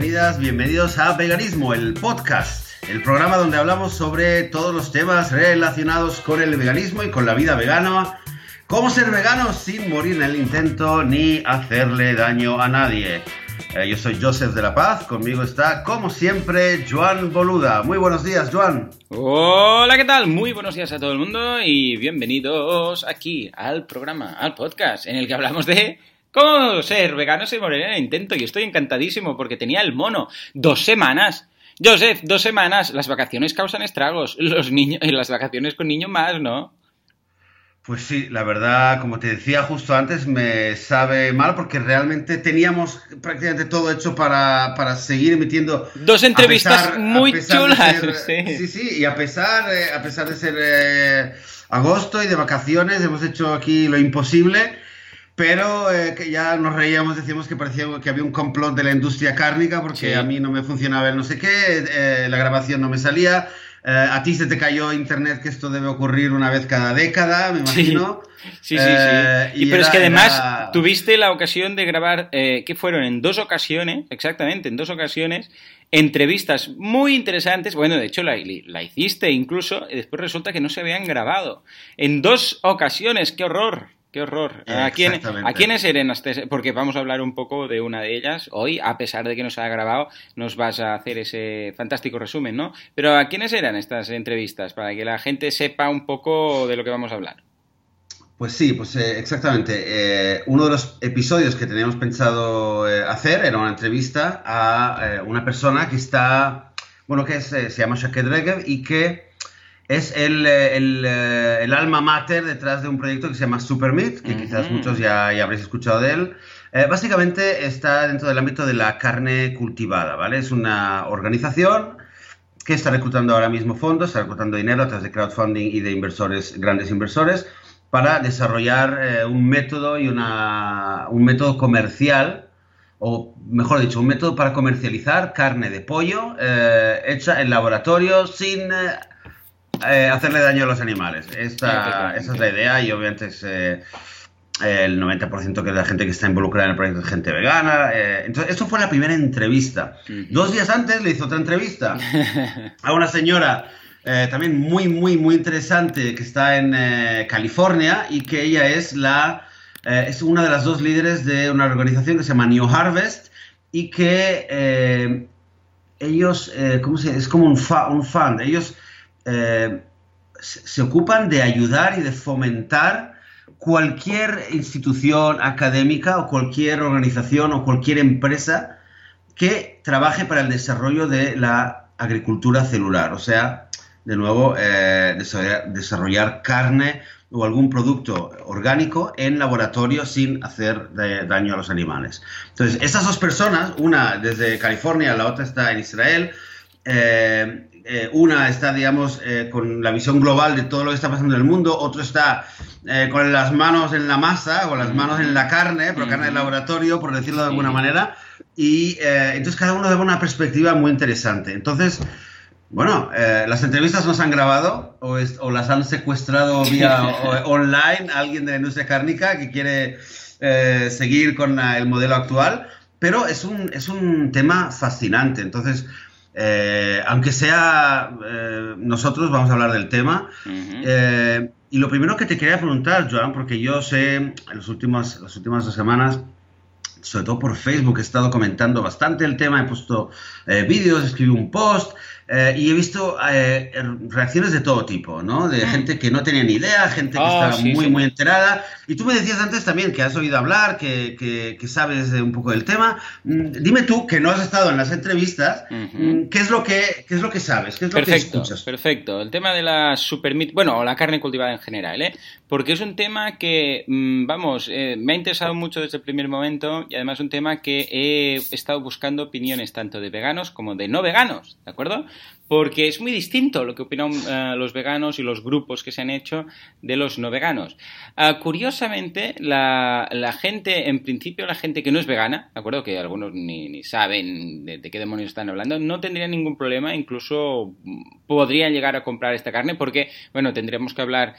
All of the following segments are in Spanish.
bienvenidas, bienvenidos a Veganismo, el podcast, el programa donde hablamos sobre todos los temas relacionados con el veganismo y con la vida vegana, cómo ser vegano sin morir en el intento ni hacerle daño a nadie. Eh, yo soy Joseph de la Paz, conmigo está, como siempre, Joan Boluda. Muy buenos días, Joan. Hola, ¿qué tal? Muy buenos días a todo el mundo y bienvenidos aquí al programa, al podcast, en el que hablamos de ¿Cómo ser vegano sin morir en el intento? Y estoy encantadísimo porque tenía el mono. Dos semanas. Joseph, dos semanas. Las vacaciones causan estragos. Los niños, y las vacaciones con niños más, ¿no? Pues sí, la verdad, como te decía justo antes, me sabe mal porque realmente teníamos prácticamente todo hecho para, para seguir emitiendo. Dos entrevistas muy chulas. sí. sí. y a pesar, eh, a pesar de ser eh, agosto y de vacaciones, hemos hecho aquí lo imposible pero eh, que ya nos reíamos, decíamos que parecía que había un complot de la industria cárnica porque a mí no me funcionaba el no sé qué, eh, la grabación no me salía. Eh, a ti se te cayó internet, que esto debe ocurrir una vez cada década, me imagino. Sí, sí, sí. Y pero es que además tuviste la ocasión de grabar, que fueron en dos ocasiones, exactamente, en dos ocasiones, entrevistas muy interesantes. Bueno, de hecho la, la, hiciste incluso, y después resulta que no se habían grabado. En dos ocasiones, qué horror. Qué horror. ¿A, quién, ¿A quiénes eran? Porque vamos a hablar un poco de una de ellas hoy, a pesar de que no se ha grabado, nos vas a hacer ese fantástico resumen, ¿no? Pero ¿a quiénes eran estas entrevistas? Para que la gente sepa un poco de lo que vamos a hablar. Pues sí, pues eh, exactamente. Eh, uno de los episodios que teníamos pensado eh, hacer era una entrevista a una persona que está, bueno, que se llama Shaked Regev y que es el, el, eh, el, alma mater detrás de un proyecto que se llama Supermeat, que quizás muchos ya, ya, habréis escuchado de él. Eh, básicamente está dentro del ámbito de la carne cultivada, ¿vale? Es una organización que está reclutando ahora mismo fondos, está reclutando dinero a través de crowdfunding y de inversores, grandes inversores, para desarrollar eh, un método y una, un método comercial o mejor dicho, un método para comercializar carne de pollo hecha en laboratorio sin eh, hacerle daño a los animales. Esta, esa es la idea y obviamente es eh, el 90% que de la gente que está involucrada en el proyecto es gente vegana. Eh, entonces, esto fue la primera entrevista. Dos días antes le hizo otra entrevista a una señora también muy, muy, muy interesante que está en California y que ella es la... es una de las dos líderes de una organización que se llama New Harvest y que ellos, ¿cómo se Es como un, un fund. Ellos eh, se ocupan de ayudar y de fomentar cualquier institución académica o cualquier organización o cualquier empresa que trabaje para el desarrollo de la agricultura celular, o sea, de nuevo, eh, desarrollar, carne o algún producto orgánico en laboratorio sin hacer daño a los animales. Entonces, estas dos personas, una desde California, la otra está en Israel, eh, eh, una está, digamos, eh, con la visión global de todo lo que está pasando en el mundo, otro está eh, con las manos en la masa, o las manos en la carne, pero carne de laboratorio, por decirlo de alguna manera, y entonces cada uno da una perspectiva muy interesante. Entonces, bueno, las entrevistas no se han grabado o, o las han secuestrado vía online alguien de la industria cárnica que quiere seguir con el modelo actual, pero es un, es un tema fascinante. Entonces, eh, aunque sea eh, nosotros vamos a hablar del tema. Eh, y lo primero que te quería preguntar, Joan, porque yo sé en los últimos, las últimas dos semanas, sobre todo por Facebook, he estado comentando bastante el tema, he puesto vídeos, escribí un post, eh, y he visto eh, reacciones de todo tipo, ¿no? De mm. gente que no tenía ni idea, gente que oh, estaba muy, muy enterada. Y tú me decías antes también que has oído hablar, que, que, sabes un poco del tema. Mm, dime tú, que no has estado en las entrevistas, mm, ¿qué, es lo que, qué es lo que sabes? ¿Qué es lo que escuchas? Perfecto. El tema de la super bueno, o la carne cultivada en general, ¿eh? Porque es un tema que, vamos, eh, me ha interesado mucho desde el primer momento y además un tema que he estado buscando opiniones tanto de veganos como de no veganos, ¿de acuerdo? Porque es muy distinto lo que opinan eh, los veganos y los grupos que se han hecho de los no veganos. Ah, curiosamente, la, gente, en principio la gente que no es vegana, ¿de acuerdo? Que algunos ni, saben de, qué demonios están hablando, no tendría ningún problema, incluso podrían llegar a comprar esta carne, porque, bueno, tendríamos que hablar,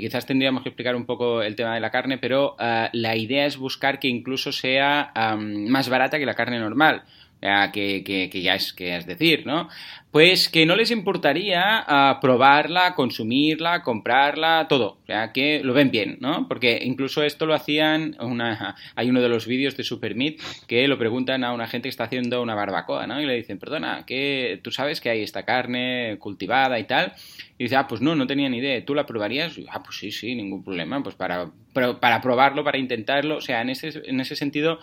quizás tendríamos que explicar un poco el tema de la carne, pero ah, la idea es buscar que incluso sea más barata que la carne normal que, que, ya es, que es decir, ¿no? Pues que no les importaría uh, probarla, consumirla, comprarla, todo. Sea, que lo ven bien, ¿no? Porque incluso esto lo hacían, una, hay uno de los vídeos de Supermeat que lo preguntan a una gente que está haciendo una barbacoa, ¿no? Y le dicen, perdona, que tú sabes que hay esta carne cultivada y tal. Y dice, ah, pues no, no tenía ni idea. ¿Tú la probarías? ah, pues sí, sí, ningún problema. Pues para, para probarlo, para intentarlo. O sea, en ese, en ese sentido,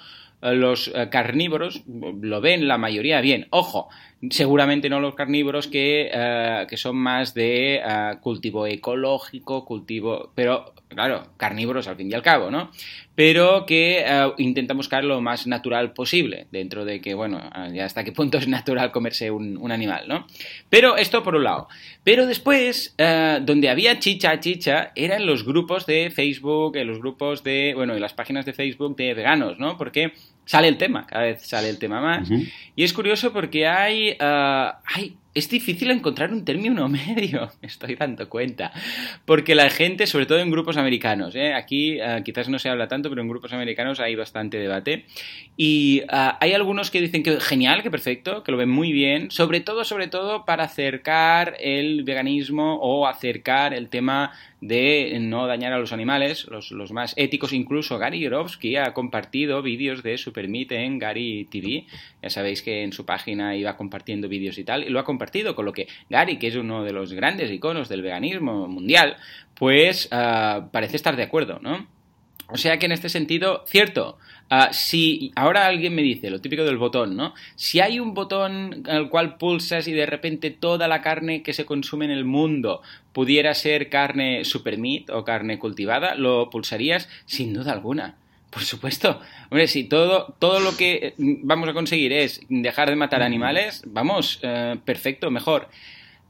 los eh, carnívoros lo ven la mayoría bien. Ojo, seguramente no los carnívoros que, eh, que son más de cultivo ecológico, cultivo... Pero, claro, carnívoros al fin y al cabo, ¿no? Pero que intentan buscar lo más natural posible, dentro de que, bueno, ya hasta qué punto es natural comerse un, un animal, ¿no? Pero esto por un lado. Pero después, donde había chicha, chicha, eran los grupos de Facebook, los grupos de, bueno, en las páginas de Facebook de veganos, ¿no? Porque sale el tema, cada vez sale el tema más. Y es curioso porque hay, ah, hay es difícil encontrar un término medio, me estoy dando cuenta, porque la gente, sobre todo en grupos americanos, ¿eh? aquí uh, quizás no se habla tanto, pero en grupos americanos hay bastante debate, y uh, hay algunos que dicen que genial, que perfecto, que lo ven muy bien, sobre todo, sobre todo para acercar el veganismo o acercar el tema de no dañar a los animales, los, los más éticos, incluso Gary Yorovsky ha compartido vídeos de Supermeat en Gary TV, ya sabéis que en su página iba compartiendo vídeos y tal, y lo ha compartido, con lo que Gary, que es uno de los grandes iconos del veganismo mundial, pues uh, parece estar de acuerdo, ¿no? O sea que en este sentido, cierto, uh, si ahora alguien me dice, lo típico del botón, ¿no? Si hay un botón al cual pulsas y de repente toda la carne que se consume en el mundo pudiera ser carne super meat o carne cultivada, lo pulsarías sin duda alguna. Por supuesto. Hombre, si todo, todo lo que eh, vamos a conseguir es dejar de matar animales, vamos, eh, perfecto, mejor.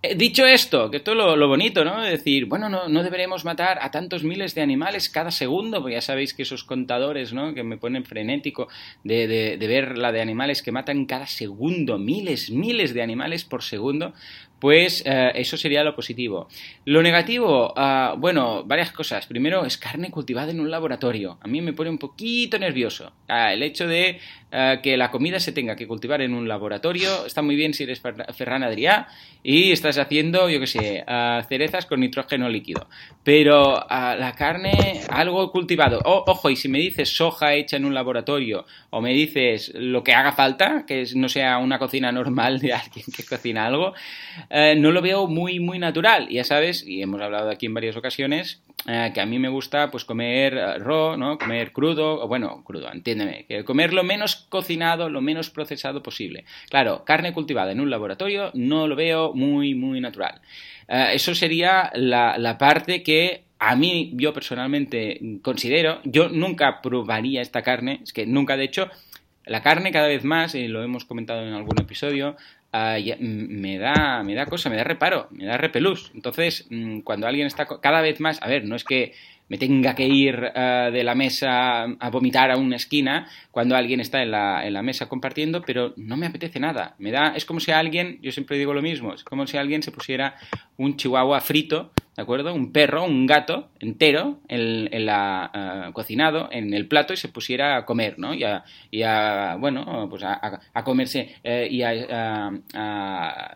Eh, dicho esto, que esto es lo, bonito, ¿no? decir, bueno, no, no deberemos matar a tantos miles de animales cada segundo, porque ya sabéis que esos contadores, ¿no? Que me ponen frenético de, de, de ver la de animales que matan cada segundo, miles, miles de animales por segundo, pues eh, eso sería lo positivo. Lo negativo, uh, bueno, varias cosas. Primero, es carne cultivada en un laboratorio. A mí me pone un poquito nervioso. Uh, el hecho de uh, que la comida se tenga que cultivar en un laboratorio está muy bien si eres Ferran Adrià y estás haciendo, yo qué sé, cerezas con nitrógeno líquido. Pero la carne, algo cultivado. ojo, y si me dices soja hecha en un laboratorio o me dices lo que haga falta, que no sea una cocina normal de alguien que cocina algo, eh, no lo veo muy, muy natural. Ya sabes, y hemos hablado aquí en varias ocasiones, eh, que a mí me gusta pues comer eh, raw, ¿no? Comer crudo, bueno, crudo, entiéndeme, que comer lo menos cocinado, lo menos procesado posible. Claro, carne cultivada en un laboratorio no lo veo muy, muy natural. eso sería la, la parte que a mí, yo personalmente considero, yo nunca probaría esta carne, es que nunca, de hecho, la carne cada vez más, y lo hemos comentado en algún episodio, Ah, me da, me da cosa, me da reparo, me da repelús. Entonces, mm, cuando alguien está cada vez más, a ver, no es que me tenga que ir ah, de la mesa a vomitar a una esquina cuando alguien está en la, en la, mesa compartiendo, pero no me apetece nada. Me da, es como si alguien, yo siempre digo lo mismo, es como si alguien se pusiera un chihuahua frito ¿de acuerdo? Un perro, un gato entero, en, la, uh, cocinado en el plato y se pusiera a comer, ¿no? Y a, y a bueno, pues a, a comerse eh, y a, a,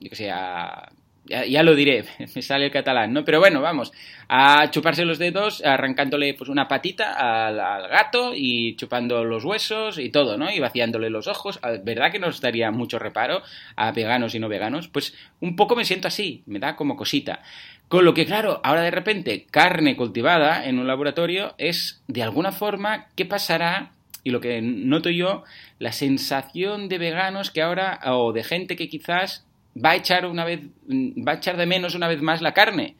yo qué sé, a ya, lo diré, me sale el catalán, ¿no? Pero bueno, vamos, a chuparse los dedos, arrancándole pues una patita al, al, gato y chupando los huesos y todo, ¿no? Y vaciándole los ojos. Ah, ¿Verdad que nos daría mucho reparo a veganos y no veganos? Pues un poco me siento así, me da como cosita. Con lo que, claro, ahora de repente carne cultivada en un laboratorio es, de alguna forma, ¿qué pasará? Y lo que noto yo, la sensación de veganos que ahora, o de gente que quizás va a echar una vez, va a echar de menos una vez más la carne.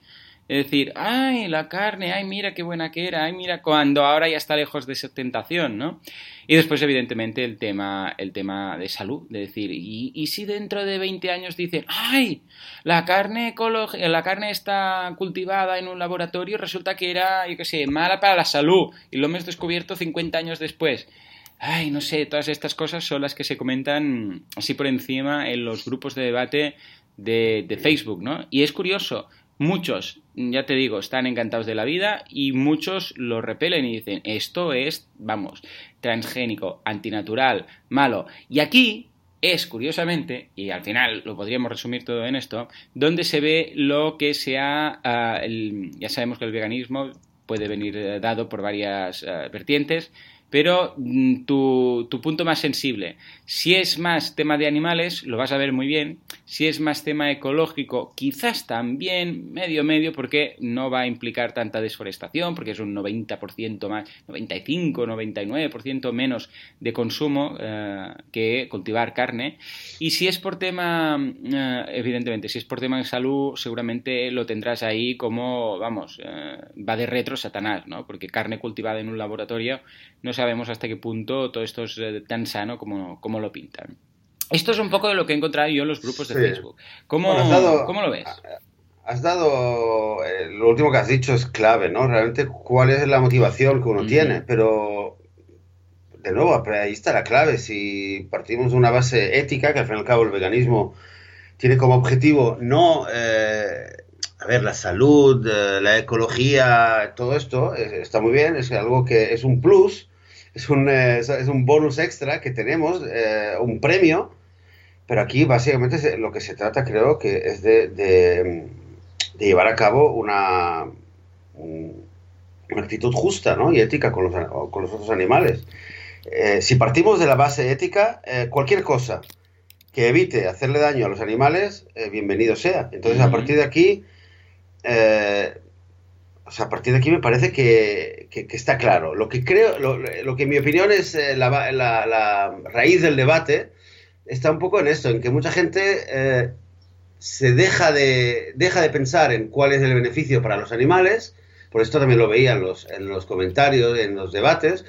Es decir, ay, la carne, ay, mira qué buena que era, ay, mira cuando ahora ya está lejos de esa tentación, ¿no? Y después, evidentemente, el tema, el tema de salud, de decir, ¿y, si dentro de 20 años dicen, ay, la carne, la carne está cultivada en un laboratorio, resulta que era, yo qué sé, mala para la salud, y lo hemos descubierto 50 años después? Ay, no sé, todas estas cosas son las que se comentan así por encima en los grupos de debate de, de Facebook, ¿no? Y es curioso, Muchos, ya te digo, están encantados de la vida y muchos lo repelen y dicen, esto es, vamos, transgénico, antinatural, malo. Y aquí es, curiosamente, y al final lo podríamos resumir todo en esto, donde se ve lo que sea, ah, ya sabemos que el veganismo puede venir eh, dado por varias ah, vertientes, pero mm, tu, punto más sensible. Si es más tema de animales, lo vas a ver muy bien. Si es más tema ecológico, quizás también medio medio, porque no va a implicar tanta desforestación, porque es un 90% más, 95, 99% menos de consumo eh, que cultivar carne. Y si es por tema, eh, evidentemente, si es por tema de salud, seguramente lo tendrás ahí como, vamos, eh, va de retro Satanás, ¿no? Porque carne cultivada en un laboratorio no sabemos hasta qué punto todo esto es eh, tan sano como, como lo pintan. Esto es un poco de lo que he encontrado yo en los grupos de Facebook. ¿Cómo, ¿Cómo, lo ves? Has dado, eh, lo último que has dicho es clave, ¿no? Realmente cuál es la motivación que uno tiene, pero de nuevo, ahí está la clave. Si partimos de una base ética, que al fin y al cabo el veganismo tiene como objetivo no eh, ver, la salud, eh, la ecología, todo esto eh, está muy bien, es algo que es un plus, es un, eh, es un bonus extra que tenemos, un premio, pero aquí básicamente lo que se trata creo que es de, de, llevar a cabo una, una actitud justa ¿no? y ética con los, con los otros animales. si partimos de la base ética, cualquier cosa que evite hacerle daño a los animales, bienvenido sea. Entonces, a partir de aquí, eh, o sea, a partir de aquí me parece que, está claro. Lo que creo, lo, que en mi opinión es eh, la, raíz del debate está un poco en esto, en que mucha gente eh, se deja de, pensar en cuál es el beneficio para los animales, por esto también lo veía en los comentarios, en los debates,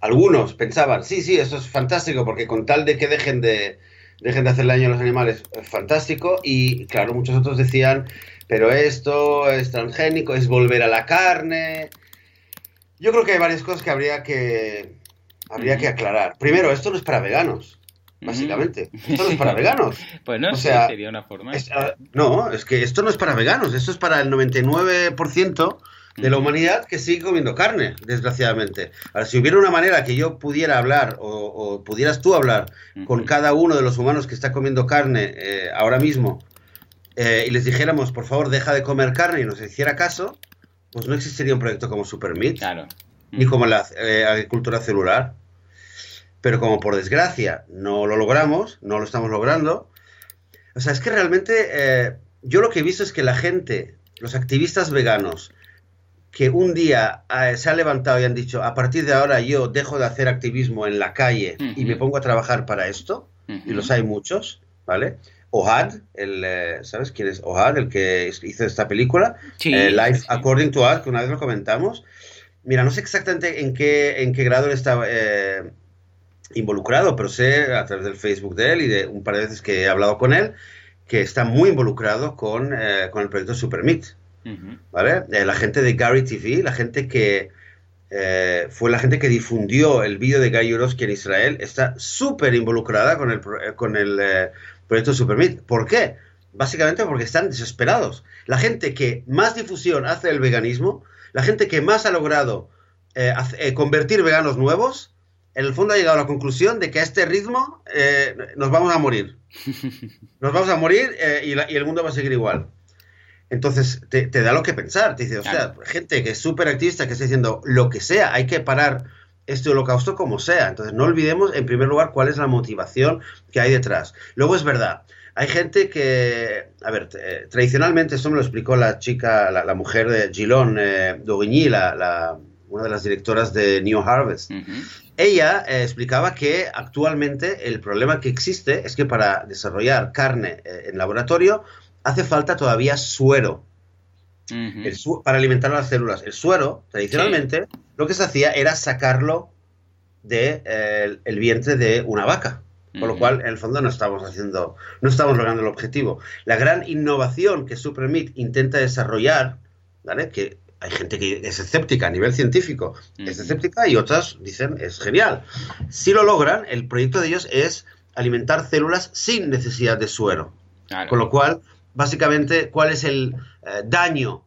algunos pensaban, sí, sí, eso es fantástico, porque con tal de que dejen de, dejen de hacerle daño a los animales, es fantástico. Y claro, muchos otros decían, pero esto es transgénico, es volver a la carne. Yo creo que hay varias cosas que habría que, habría que aclarar. Primero, esto no es para veganos. Básicamente, esto no es para veganos. Pues no, o sea, sería una forma. Ah, no, es que esto no es para veganos, esto es para el 99% de la humanidad que sigue comiendo carne, desgraciadamente. Ahora, si hubiera una manera que yo pudiera hablar o, pudieras tú hablar con cada uno de los humanos que está comiendo carne eh, ahora mismo eh, y les dijéramos, por favor, deja de comer carne y nos hiciera caso, pues no existiría un proyecto como Supermeat, claro. ni como la eh, agricultura celular. Pero como por desgracia no lo logramos, no lo estamos logrando, o sea, es que realmente yo lo que he visto es que la gente, los activistas veganos, que un día eh, se ha levantado y han dicho, a partir de ahora yo dejo de hacer activismo en la calle y me pongo a trabajar para esto, y los hay muchos, ¿vale? Ohad, el, eh, ¿sabes quién es Ohad, el que hizo esta película? Eh, Life According to Us, que una vez lo comentamos. Mira, no sé exactamente en qué, en qué grado él estaba involucrado, pero sé a través del Facebook de él y de un par de veces que he hablado con él, que está muy involucrado con, con el proyecto Eh, la gente de Gary TV, la gente que eh, fue la gente que difundió el vídeo de Gary Yourofsky en Israel, está súper involucrada con el, eh, con el proyecto Supermeat. ¿Por qué? Básicamente porque están desesperados. La gente que más difusión hace el veganismo, la gente que más ha logrado convertir veganos nuevos, en el fondo ha llegado a la conclusión de que a este ritmo nos vamos a morir. Nos vamos a morir y, y, el mundo va a seguir igual. Entonces te, da lo que pensar. Te dice, o sea, gente que es súper activista, que está diciendo lo que sea, hay que parar este holocausto como sea. Entonces no olvidemos, en primer lugar, cuál es la motivación que hay detrás. Luego es verdad, hay gente que, a ver, tradicionalmente, esto me lo explicó la chica, la, mujer de Gilón eh, la, una de las directoras de New Harvest. Ella eh, explicaba que actualmente el problema que existe es que para desarrollar carne eh, en laboratorio hace falta todavía suero. para alimentar a las células. El suero, tradicionalmente, lo que se hacía era sacarlo del de, el vientre de una vaca. Con lo cual, en el fondo, no estamos haciendo, no estamos logrando el objetivo. La gran innovación que Supremit intenta desarrollar, ¿vale? Que hay gente que es escéptica a nivel científico, es escéptica y otras dicen es genial. Si lo logran, el proyecto de ellos es alimentar células sin necesidad de suero. Con lo cual, básicamente cuál es el eh, daño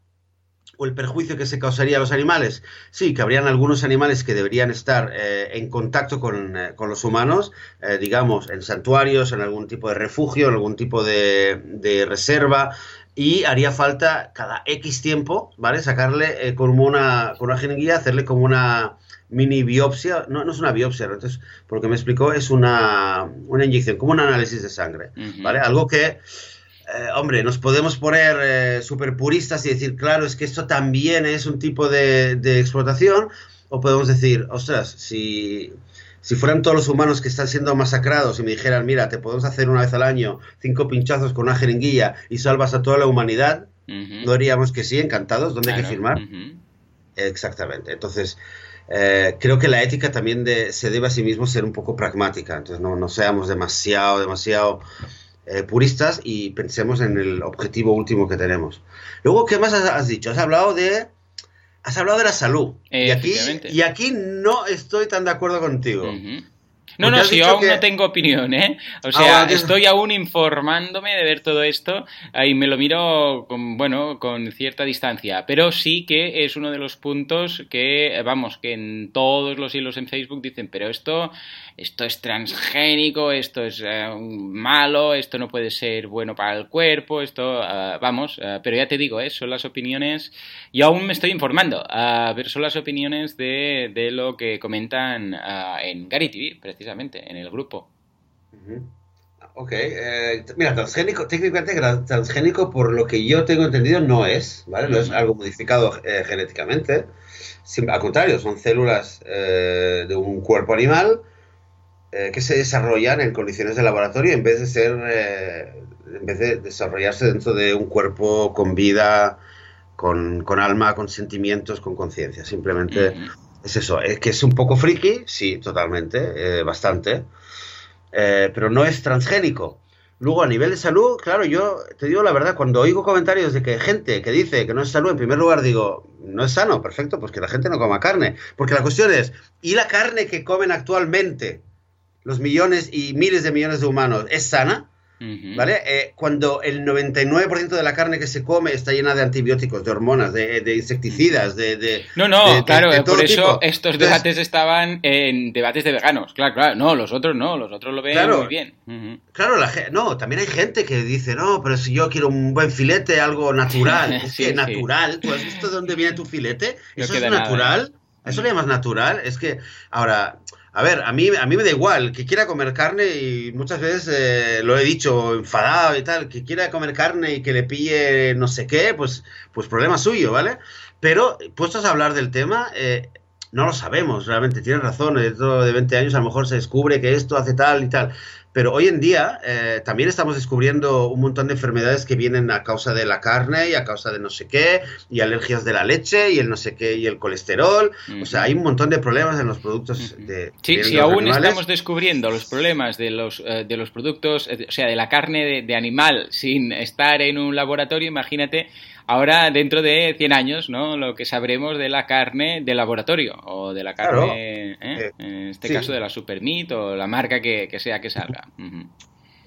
o el perjuicio que se causaría a los animales. Sí, que habrían algunos animales que deberían estar eh, en contacto con, eh, con los humanos, eh, digamos, en santuarios, en algún tipo de refugio, en algún tipo de, de reserva, y haría falta cada X tiempo, ¿vale? Sacarle como una, con una jeringuilla, hacerle como una mini biopsia, no, no es una biopsia, entonces, por lo que me explicó, es una, una inyección, como un análisis de sangre, ¿vale? Algo que eh, hombre, nos podemos poner eh, super puristas y decir, claro, es que esto también es un tipo de, explotación, o podemos decir, ostras, si, si, fueran todos los humanos que están siendo masacrados y me dijeran, mira, te podemos hacer una vez al año cinco pinchazos con una jeringuilla y salvas a toda la humanidad, no diríamos que sí, encantados, ¿dónde hay que firmar? Exactamente, entonces... Eh, creo que la ética también se debe a sí mismo ser un poco pragmática, entonces no, no seamos demasiado, demasiado eh, puristas y pensemos en el objetivo último que tenemos. Luego, ¿qué más has, dicho? Has hablado de has hablado de la salud. y, aquí, y aquí no estoy tan de acuerdo contigo. No, no, si yo aún no tengo opinión, ¿eh? O sea, estoy aún informándome de ver todo esto y me lo miro con, bueno, con cierta distancia. Pero sí que es uno de los puntos que, vamos, que en todos los hilos en Facebook dicen, pero esto, esto es transgénico, esto es eh, malo, esto no puede ser bueno para el cuerpo, esto, eh, vamos, eh, pero ya te digo, ¿eh? son las opiniones, yo aún me estoy informando, pero son las opiniones de, de lo que comentan en Gary TV, precisamente en el grupo. Ok, eh, mira, transgénico, técnicamente transgénico, por lo que yo tengo entendido, no es, ¿vale? No es algo modificado eh, genéticamente. al contrario, son células eh, de un cuerpo animal que se desarrollan en condiciones de laboratorio en vez de ser, en vez de desarrollarse dentro de un cuerpo con vida, con, alma, con sentimientos, con conciencia. Simplemente es eso, es que es un poco friki, sí, totalmente, eh, bastante, eh, pero no es transgénico. Luego, a nivel de salud, claro, yo te digo la verdad, cuando oigo comentarios de que gente que dice que no es salud, en primer lugar digo, no es sano, perfecto, pues que la gente no coma carne. Porque la cuestión es, ¿y la carne que comen actualmente los millones y miles de millones de humanos es sana? ¿Vale? Eh, cuando el 99% de la carne que se come está llena de antibióticos, de hormonas, de, insecticidas, de, No, no, claro, por eso estos debates estaban en debates de veganos. Claro, claro, no, los otros no, los otros lo ven muy bien. Claro, la, no, también hay gente que dice, no, pero si yo quiero un buen filete, algo natural. es que natural, ¿tú has visto de dónde viene tu filete? ¿Eso es natural? ¿A eso le llamas natural? Es que, ahora, a ver, a mí, a mí me da igual, que quiera comer carne y muchas veces eh, lo he dicho enfadado y tal, que quiera comer carne y que le pille no sé qué, pues, pues problema suyo, ¿vale? Pero puestos a hablar del tema, eh, no lo sabemos, realmente, tienes razón, dentro de 20 años a lo mejor se descubre que esto hace tal y tal. Pero hoy en día eh, también estamos descubriendo un montón de enfermedades que vienen a causa de la carne y a causa de no sé qué, y alergias de la leche y el no sé qué y el colesterol. O sea, hay un montón de problemas en los productos de... Sí, si aún estamos descubriendo los problemas de los, eh, de los productos, eh, o sea, de la carne de animal sin estar en un laboratorio, imagínate Ahora, dentro de 100 años, ¿no? Lo que sabremos de la carne de laboratorio o de la carne, ¿eh? Eh, en este caso de la Supermeat o la marca que, sea que salga.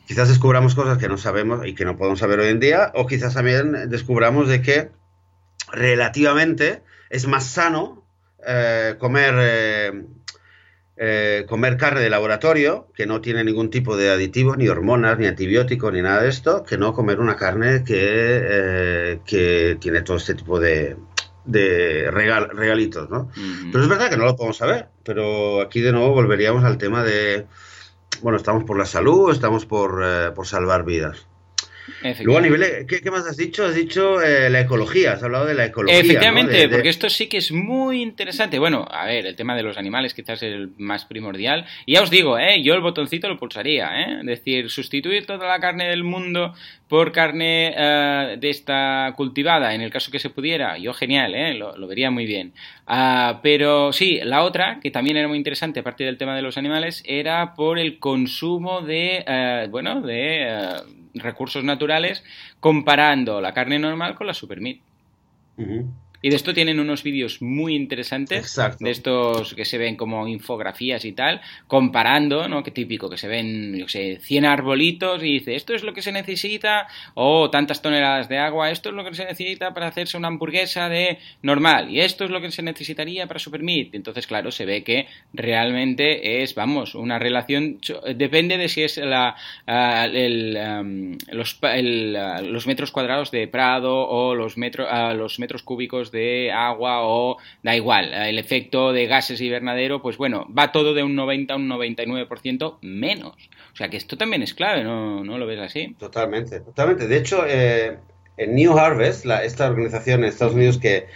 Quizás descubramos cosas que no sabemos y que no podemos saber hoy en día, o quizás también descubramos de que relativamente es más sano eh, comer eh, comer carne de laboratorio, que no tiene ningún tipo de aditivos, ni hormonas, ni antibióticos, ni nada de esto, que no comer una carne que, eh, que tiene todo este tipo de, de regalitos, ¿no? Pero es verdad que no lo podemos saber, pero aquí de nuevo volveríamos al tema de, bueno, estamos por la salud, estamos por, eh, por salvar vidas. Luego a nivel, ¿qué, más has dicho? Has dicho eh, la ecología, has hablado de la ecología. Efectivamente, porque esto sí que es muy interesante. Bueno, a ver, el tema de los animales quizás es el más primordial. Y ya os digo, ¿eh? yo el botoncito lo pulsaría, ¿eh? es decir, sustituir toda la carne del mundo por carne eh, de esta cultivada, en el caso que se pudiera, yo genial, ¿eh? lo, vería muy bien. Ah, pero sí, la otra, que también era muy interesante, aparte del tema de los animales, era por el consumo de, eh, bueno, de recursos naturales comparando la carne normal con la super meat. Y de esto tienen unos vídeos muy interesantes, de estos que se ven como infografías y tal, comparando, ¿no? Que típico, que se ven, yo sé, 100 arbolitos y dice, esto es lo que se necesita, o tantas toneladas de agua, esto es lo que se necesita para hacerse una hamburguesa de normal, y esto es lo que se necesitaría para Super Meat. Entonces, claro, se ve que realmente es, vamos, una relación, depende de si es la, ah, el, los, ah, los, metros cuadrados de prado o los, metros ah, los metros cúbicos de agua o da igual, el efecto de gases invernadero, pues bueno, va todo de un 90 a un 99% menos. O sea que esto también es clave, ¿no, ¿No lo ves así? Totalmente, totalmente. De hecho, eh, en New Harvest, esta organización en Estados Unidos que,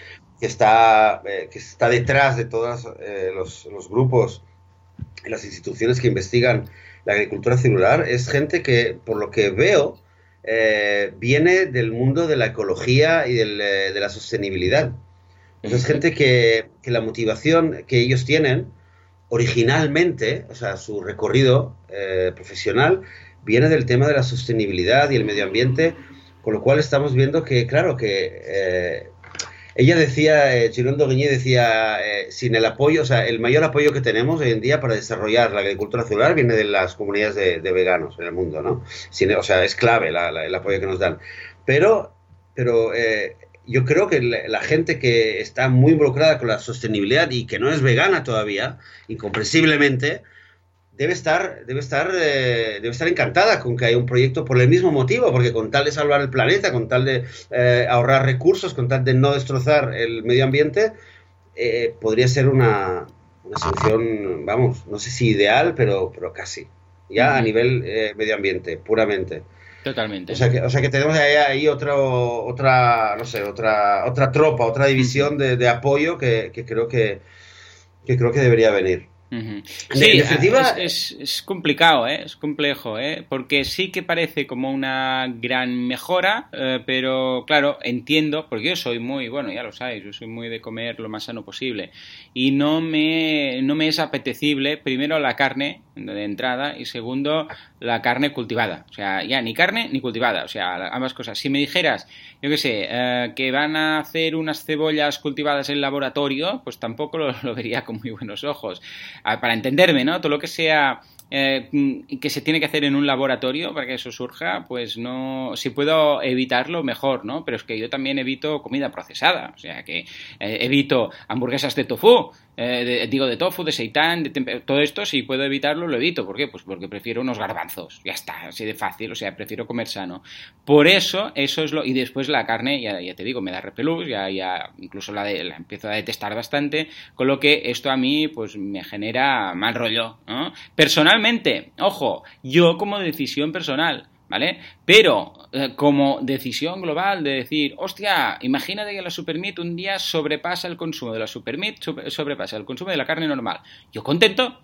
está, eh, que está detrás de todos eh, los, los grupos y las instituciones que investigan la agricultura celular, es gente que, por lo que veo, viene del mundo de la ecología y de la sostenibilidad. es gente que, que, la motivación que ellos tienen originalmente, o sea, su recorrido eh, profesional viene del tema de la sostenibilidad y el medio ambiente, con lo cual estamos viendo que, claro, que eh, ella decía, eh, Chirondo decía, eh, sin el apoyo, o sea, el mayor apoyo que tenemos hoy en día para desarrollar la agricultura celular viene de las comunidades de, veganos en el mundo, ¿no? o sea, es clave el apoyo que nos dan. Pero, pero yo creo que la, gente que está muy involucrada con la sostenibilidad y que no es vegana todavía, incomprensiblemente, debe estar, debe estar, eh, debe estar encantada con que haya un proyecto por el mismo motivo, porque con tal de salvar el planeta, con tal de eh, ahorrar recursos, con tal de no destrozar el medio ambiente, eh, podría ser una, una, solución, vamos, no sé si ideal, pero, pero casi, ya a nivel medio ambiente, puramente. Totalmente. O sea que, o sea que tenemos ahí, ahí otro, otra, no sé, otra, otra tropa, otra división de, de apoyo que, que, creo que, que creo que debería venir. Sí, es, es, complicado, ¿eh? es complejo, ¿eh? porque sí que parece como una gran mejora, eh, pero claro, entiendo, porque yo soy muy, bueno, ya lo sabéis, yo soy muy de comer lo más sano posible y no me, no me es apetecible, primero la carne de entrada y segundo la carne cultivada, o sea, ya ni carne ni cultivada, o sea, ambas cosas. Si me dijeras, yo qué sé, eh, que van a hacer unas cebollas cultivadas en laboratorio, pues tampoco lo vería con muy buenos ojos para entenderme, ¿no? Todo lo que sea eh, que se tiene que hacer en un laboratorio para que eso surja, pues no, si puedo evitarlo, mejor, ¿no? Pero es que yo también evito comida procesada, o sea que eh, evito hamburguesas de tofu, eh, digo de tofu, de seitán, de todo esto, si puedo evitarlo, lo evito. ¿Por qué? Pues porque prefiero unos garbanzos, ya está, así de fácil, o sea, prefiero comer sano. Por eso, eso es lo, y después la carne, ya, te digo, me da repelús, ya, ya incluso la, de, la empiezo a detestar bastante, con lo que esto a mí, pues me genera mal rollo, ¿no? Personalmente, ojo, yo como decisión personal, ¿vale? Pero eh, como decisión global de decir, hostia, imagínate que la Supermeat un día sobrepasa el consumo de la Supermeat, sobrepasa el consumo de la carne normal. Yo contento,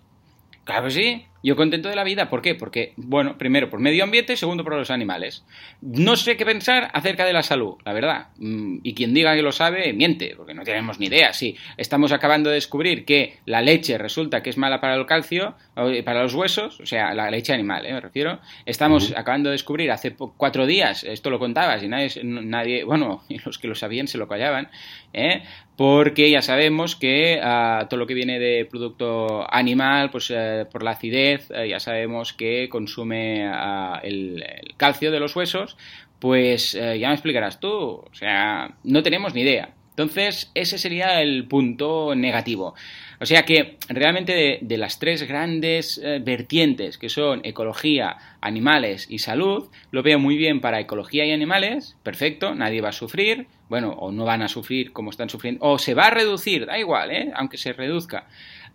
claro que sí, yo contento de la vida, ¿por qué? Porque, bueno, primero por medio ambiente, segundo por los animales. No sé qué pensar acerca de la salud, la verdad. Mm, y quien diga que lo sabe, miente, porque no tenemos ni idea. Sí, estamos acabando de descubrir que la leche resulta que es mala para el calcio, para los huesos, o sea, la leche animal, ¿eh? me refiero. Estamos acabando de descubrir hace cuatro días, esto lo contabas y nadie, nadie bueno, los que lo sabían se lo callaban, ¿eh? porque ya sabemos que ah, todo lo que viene de producto animal, pues eh, por la acidez, eh, ya sabemos que consume ah, el, calcio de los huesos, pues eh, ya me explicarás tú, o sea, no tenemos ni idea. Entonces, ese sería el punto negativo. O sea que realmente de, las tres grandes eh, vertientes que son ecología, animales y salud, lo veo muy bien para ecología y animales, perfecto, nadie va a sufrir, bueno, o no van a sufrir como están sufriendo, o se va a reducir, da igual, ¿eh? aunque se reduzca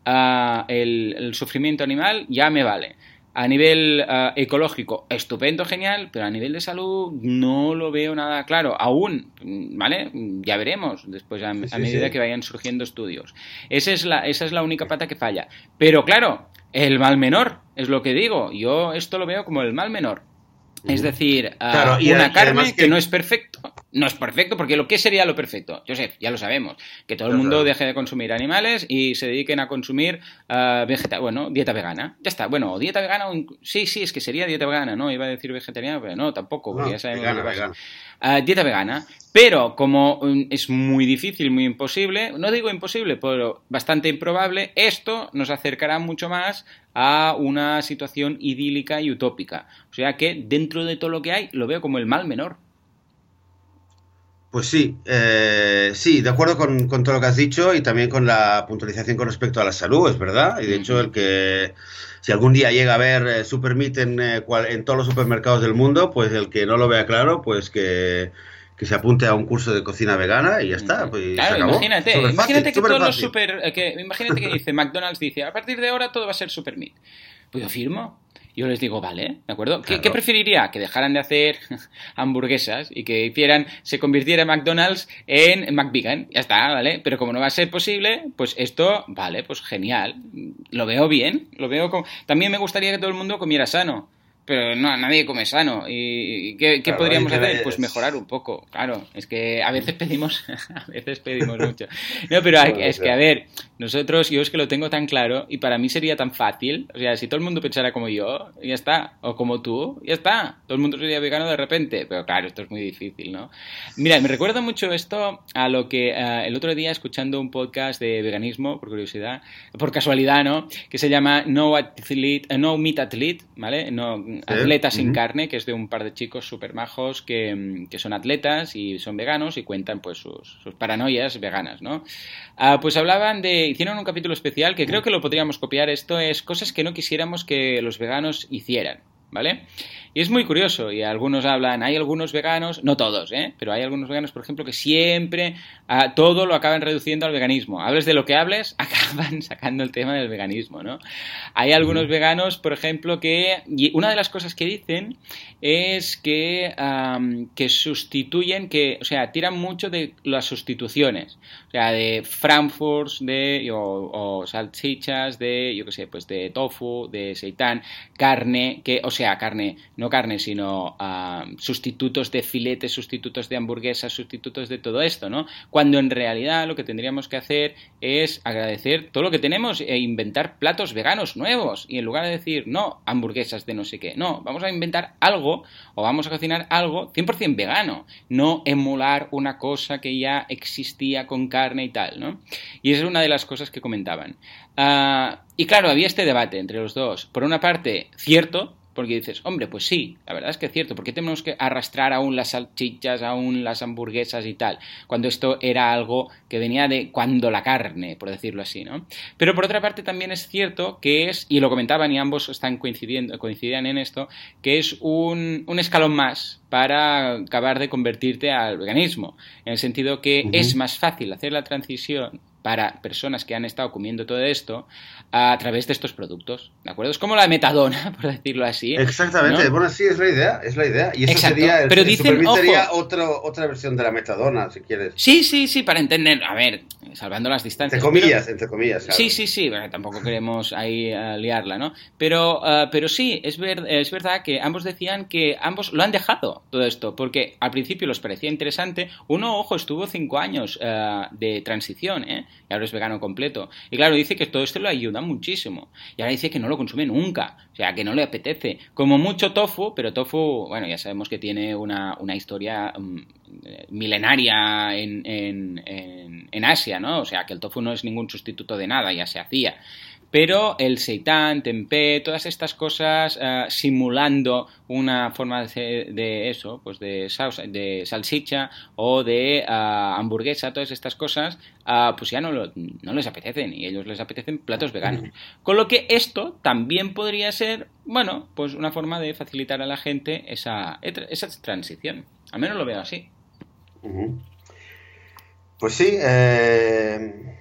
el, sufrimiento animal, ya me vale. A nivel ecológico, estupendo, genial, pero a nivel de salud no lo veo nada claro. Aún, ¿vale? Ya veremos después, a, medida que vayan surgiendo estudios. Esa es, la, esa es la única pata que falla. Pero claro, el mal menor, es lo que digo. Yo esto lo veo como el mal menor. Es decir, una carne que... no es perfecto, No es perfecto, porque lo que sería lo perfecto, Joseph, ya lo sabemos, que todo el mundo deje de consumir animales y se dediquen a consumir uh, bueno, dieta vegana. Ya está, bueno, dieta vegana, sí, sí, es que sería dieta vegana, ¿no? Iba a decir vegetariana, pero no, tampoco, porque ya sabemos vegana, vegana. Uh, dieta vegana, pero como um, es muy difícil, muy imposible, no digo imposible, pero bastante improbable, esto nos acercará mucho más a una situación idílica y utópica. O sea que dentro de todo lo que hay, lo veo como el mal menor. Pues sí, eh, sí, de acuerdo con, todo lo que has dicho y también con la puntualización con respecto a la salud, es verdad. Y de hecho, el que si algún día llega a ver eh, Super Meat en, eh, en todos los supermercados del mundo, pues el que no lo vea claro, pues que, se apunte a un curso de cocina vegana y ya está. Pues, claro, imagínate, imagínate que todos los super, que, imagínate que dice McDonald's dice a partir de ahora todo va a ser Super Meat. Pues yo firmo yo les digo, vale, ¿de acuerdo? ¿Qué, preferiría? Que dejaran de hacer hamburguesas y que hicieran, se convirtiera McDonald's en McVegan. Ya está, ¿vale? Pero como no va a ser posible, pues esto, vale, pues genial. Lo veo bien, lo veo como... También me gustaría que todo el mundo comiera sano pero no, nadie come sano. ¿Y qué, podríamos hacer? Pues mejorar un poco. Claro, es que a veces pedimos, a veces pedimos mucho. No, pero es que, a ver, nosotros, yo es que lo tengo tan claro y para mí sería tan fácil. O sea, si todo el mundo pensara como yo, ya está. O como tú, ya está. Todo el mundo sería vegano de repente. Pero claro, esto es muy difícil, ¿no? Mira, me recuerda mucho esto a lo que eh, el otro día escuchando un podcast de veganismo, por curiosidad, por casualidad, ¿no? Que se llama No, Athlete, no Meat Athlete, ¿vale? No Atletas sin carne, que es de un par de chicos súper majos que, son atletas y son veganos y cuentan pues sus, paranoias veganas, ¿no? Ah, pues hablaban de, hicieron un capítulo especial que creo que lo podríamos copiar, esto es cosas que no quisiéramos que los veganos hicieran, ¿vale? Y es muy curioso, y algunos hablan, hay algunos veganos, no todos, ¿eh? pero hay algunos veganos, por ejemplo, que siempre a todo lo acaban reduciendo al veganismo. Hables de lo que hables, acaban sacando el tema del veganismo, ¿no? Hay algunos veganos, por ejemplo, que y una de las cosas que dicen es que, que sustituyen, que, o sea, tiran mucho de las sustituciones, o sea, de Frankfurt, de, o, salchichas, de, yo qué sé, pues de tofu, de seitán, carne, que, o sea, carne no carne, sino ah, sustitutos de filetes, sustitutos de hamburguesas, sustitutos de todo esto, ¿no? Cuando en realidad lo que tendríamos que hacer es agradecer todo lo que tenemos e inventar platos veganos nuevos. Y en lugar de decir, no, hamburguesas de no sé qué, no, vamos a inventar algo o vamos a cocinar algo 100% vegano, no emular una cosa que ya existía con carne y tal, ¿no? Y esa es una de las cosas que comentaban. Ah, y claro, había este debate entre los dos. Por una parte, cierto, porque dices, hombre, pues sí, la verdad es que es cierto, ¿por qué tenemos que arrastrar aún las salchichas, aún las hamburguesas y tal? Cuando esto era algo que venía de cuando la carne, por decirlo así, ¿no? Pero por otra parte también es cierto que es, y lo comentaban y ambos están coincidiendo, coincidían en esto, que es un, un escalón más para acabar de convertirte al veganismo, en el sentido que es más fácil hacer la transición para personas que han estado comiendo todo esto a través de estos productos, ¿de acuerdo? Es como la metadona, por decirlo así. Exactamente, bueno, sí, es la idea, es la idea. Y eso sería, el, Pero dicen, otro, otra versión de la metadona, si quieres. Sí, sí, sí, para entender, a ver, salvando las distancias. Entre comillas, entre comillas. Sí, sí, sí, tampoco queremos ahí eh, liarla, ¿no? Pero, eh, pero sí, es, ver, es verdad que ambos decían que ambos lo han dejado todo esto, porque al principio les parecía interesante. Uno, ojo, estuvo cinco años eh, de transición, ¿eh? Y ahora es vegano completo. Y claro, dice que todo esto le ayuda muchísimo. Y ahora dice que no lo consume nunca, o sea, que no le apetece. Como mucho tofu, pero tofu, bueno, ya sabemos que tiene una, historia mm, milenaria en, en, en Asia, ¿no? O sea, que el tofu no es ningún sustituto de nada, ya se hacía pero el seitán, tempeh, todas estas cosas uh, simulando una forma de, de, eso, pues de, de salchicha o de uh, hamburguesa, todas estas cosas, uh, pues ya no, lo, no, les apetecen y ellos les apetecen platos veganos. Con lo que esto también podría ser, bueno, pues una forma de facilitar a la gente esa, esa transición. Al menos lo veo así. Pues sí, eh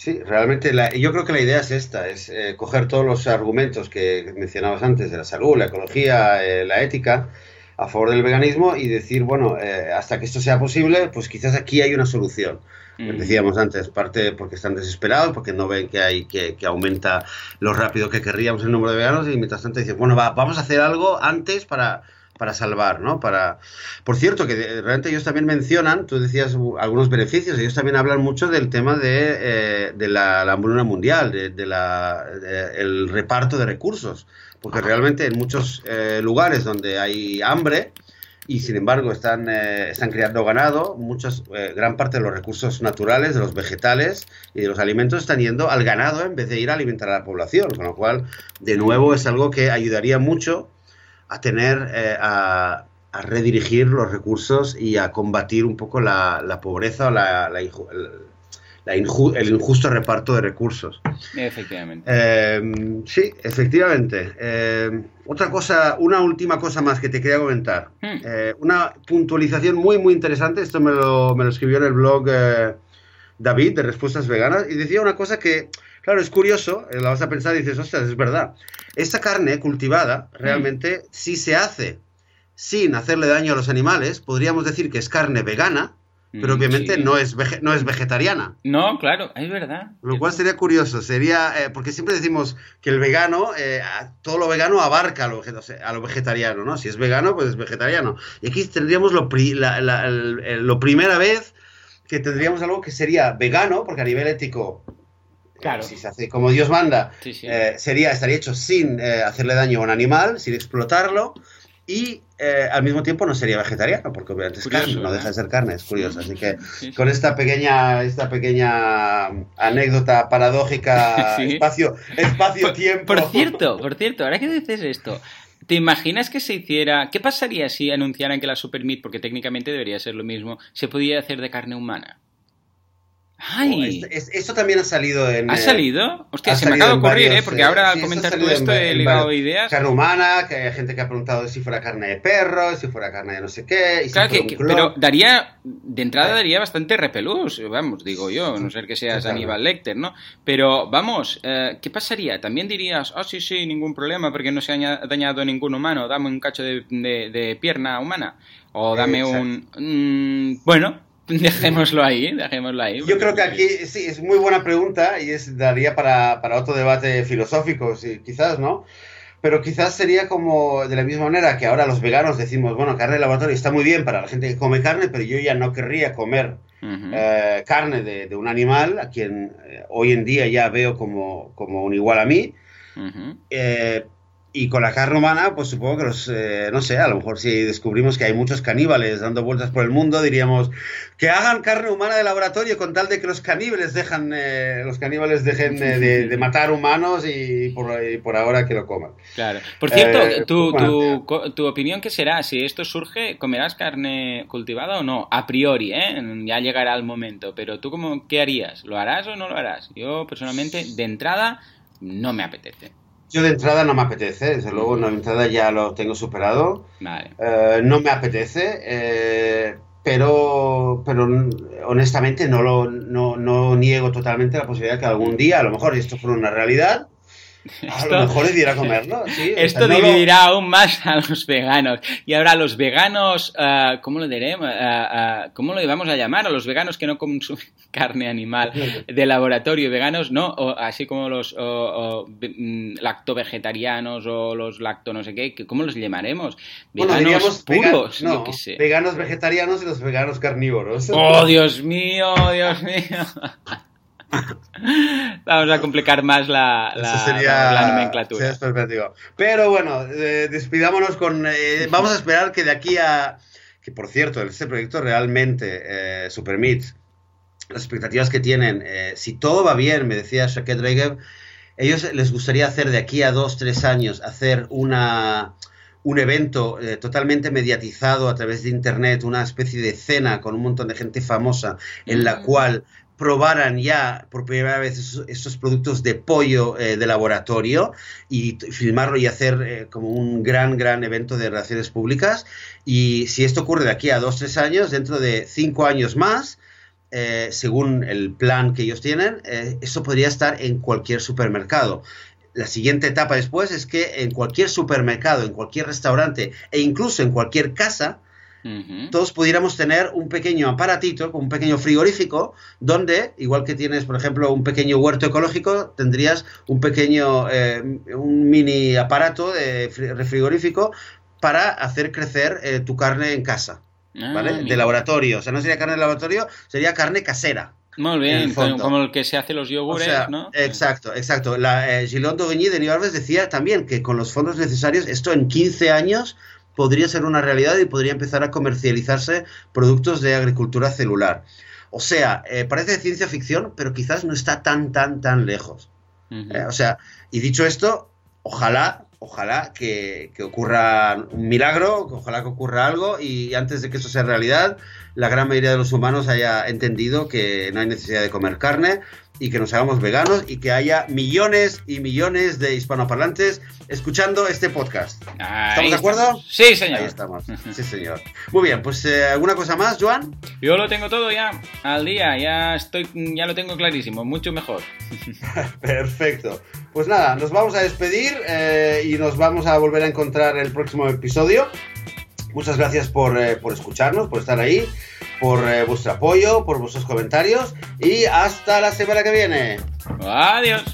Sí, realmente yo creo que la idea es esta, es eh, coger todos los argumentos que mencionabas antes de la salud, la ecología, eh, la ética, a favor del veganismo y decir, bueno, eh, hasta que esto sea posible, pues quizás aquí hay una solución. Mm. Decíamos antes, parte porque están desesperados, porque no ven que hay que, que, aumenta lo rápido que querríamos el número de veganos y mientras tanto dicen, bueno, va, vamos a hacer algo antes para para salvar, ¿no? Para... Por cierto, que realmente ellos también mencionan, tú decías algunos beneficios, ellos también hablan mucho del tema de, eh, de la, hambruna mundial, de, de la, el reparto de recursos, porque realmente en muchos eh, lugares donde hay hambre, y sin embargo están, eh, están criando ganado, muchas, gran parte de los recursos naturales, de los vegetales y de los alimentos están yendo al ganado en vez de ir a alimentar a la población, con lo cual, de nuevo, es algo que ayudaría mucho a tener, eh, a, redirigir los recursos y a combatir un poco la, pobreza o la, el injusto reparto de recursos. Efectivamente. Em, sí, efectivamente. Em, otra cosa, una última cosa más que te quería comentar. Hmm. Eh, una puntualización muy, muy interesante. Esto me lo, me lo escribió en el blog eh, David de Respuestas Veganas y decía una cosa que Claro, es curioso, eh, la vas a pensar y dices, ostras, es verdad. Esta carne cultivada realmente, si se hace sin hacerle daño a los animales, podríamos decir que es carne vegana, pero mm, obviamente no, es no es vegetariana. No, claro, es verdad. Lo cual sería curioso, sería, eh, porque siempre decimos que el vegano, eh, todo lo vegano abarca a lo, a lo, vegetariano, ¿no? Si es vegano, pues es vegetariano. Y aquí tendríamos lo, lo primera vez que tendríamos algo que sería vegano, porque a nivel ético Claro. Si se hace como Dios manda, eh, sería, estaría hecho sin eh, hacerle daño a un animal, sin explotarlo, y eh, al mismo tiempo no sería vegetariano, porque obviamente es carne, no deja de ser carne, es curioso. Así que con esta pequeña, esta pequeña anécdota paradójica, espacio, espacio, tiempo. Por cierto, por cierto, ahora que dices esto, ¿Te imaginas que se hiciera... ¿Qué pasaría si anunciaran que la Super Meat, porque técnicamente debería ser lo mismo, se podía hacer de carne humana? ¡Ay! esto también ha salido en. ¿Ha salido? Hostia, se me acaba de ocurrir, ¿eh? Porque ahora al comentar todo esto he ligado ideas. Carne humana, que hay gente que ha preguntado si fuera carne de perro, si fuera carne de no sé qué. claro que, pero daría. De entrada daría bastante repelús, vamos, digo yo, no ser que seas Aníbal Lecter, ¿no? Pero vamos, eh, ¿qué pasaría? También dirías, ah, sí, sí, ningún problema, porque no se ha dañado ningún humano, dame un cacho de, pierna humana. O dame un. Mm, bueno, Dejémoslo ahí, dejémoslo ahí. Yo creo que aquí sí, es muy buena pregunta y es, daría para, otro debate filosófico, quizás, ¿no? Pero quizás sería como de la misma manera que ahora los veganos decimos, bueno, carne de laboratorio está muy bien para la gente que come carne, pero yo ya no querría comer eh, carne de, un animal a quien eh, hoy en día ya veo como, como un igual a mí. Y con la carne humana, pues supongo que los, eh, no sé, a lo mejor si descubrimos que hay muchos caníbales dando vueltas por el mundo, diríamos que hagan carne humana de laboratorio con tal de que los caníbales dejan, eh, los caníbales dejen de, matar humanos y por, ahora que lo coman. Claro. Por cierto, eh, tu, tu, tu, opinión qué será? Si esto surge, ¿comerás carne cultivada o no? A priori, ¿eh? Ya llegará el momento. Pero tú, cómo, ¿qué harías? ¿Lo harás o no lo harás? Yo, personalmente, de entrada, no me apetece. Yo de entrada no me apetece, desde luego, no, de entrada ya lo tengo superado. Eh, no me apetece, eh, pero, pero honestamente no, lo, no, no niego totalmente la posibilidad que algún día, a lo mejor esto fuera una realidad, a lo mejor es ir a comerlo. esto dividirá aún más a los veganos. Y ahora los veganos, uh, ¿cómo lo diremos? Uh, ¿Cómo lo íbamos a llamar? A los veganos que no consumen carne animal de laboratorio, veganos no, o, así como los o, mm, lacto-vegetarianos o los lacto no sé qué, ¿cómo los llamaremos? Veganos puros, no, Veganos vegetarianos y los veganos carnívoros. ¡Oh, Dios mío, Dios mío! Vamos a complicar más la, nomenclatura. Pero bueno, eh, despidámonos con. Eh, vamos a esperar que de aquí a. Que por cierto, este proyecto realmente, eh, las expectativas que tienen, eh, si todo va bien, me decía Shaket Regev, ellos les gustaría hacer de aquí a dos, tres años, hacer una un evento totalmente mediatizado a través de internet, una especie de cena con un montón de gente famosa en la mm. cual probaran ya por primera vez estos, productos de pollo eh, de laboratorio y filmarlo y hacer eh, como un gran, gran evento de relaciones públicas. Y si esto ocurre de aquí a dos, tres años, dentro de cinco años más, eh, según el plan que ellos tienen, eso podría estar en cualquier supermercado. La siguiente etapa después es que en cualquier supermercado, en cualquier restaurante e incluso en cualquier casa, todos pudiéramos tener un pequeño aparatito, un pequeño frigorífico, donde, igual que tienes, por ejemplo, un pequeño huerto ecológico, tendrías un pequeño, eh, un mini aparato de frigorífico para hacer crecer eh, tu carne en casa, Ah, ¿vale? mira. De laboratorio. O sea, no sería carne de laboratorio, sería carne casera. Muy en bien, el como el que se hace los O yogures, sea, ¿no? Exacto, exacto. La, eh, Gilón de New decía también que con los fondos necesarios, esto en 15 años podría ser una realidad y podría empezar a comercializarse productos de agricultura celular. O sea, eh, parece ciencia ficción, pero quizás no está tan, tan, tan lejos. Eh, o sea, y dicho esto, ojalá, ojalá que, que ocurra un milagro, ojalá que ocurra algo y antes de que eso sea realidad, la gran mayoría de los humanos haya entendido que no hay necesidad de comer carne y que nos hagamos veganos y que haya millones y millones de hispanoparlantes escuchando este podcast. Ahí ¿Estamos de acuerdo? Sí, señor. Ahí estamos. Sí, señor. Muy bien, pues eh, ¿alguna cosa más, Joan? Yo lo tengo todo ya al día, ya estoy, ya lo tengo clarísimo, mucho mejor. Perfecto. Pues nada, nos vamos a despedir eh, y nos vamos a volver a encontrar el próximo episodio. Muchas gracias por, eh, por escucharnos, por estar ahí, por eh, vuestro apoyo, por vuestros comentarios y hasta la semana que viene. Adiós.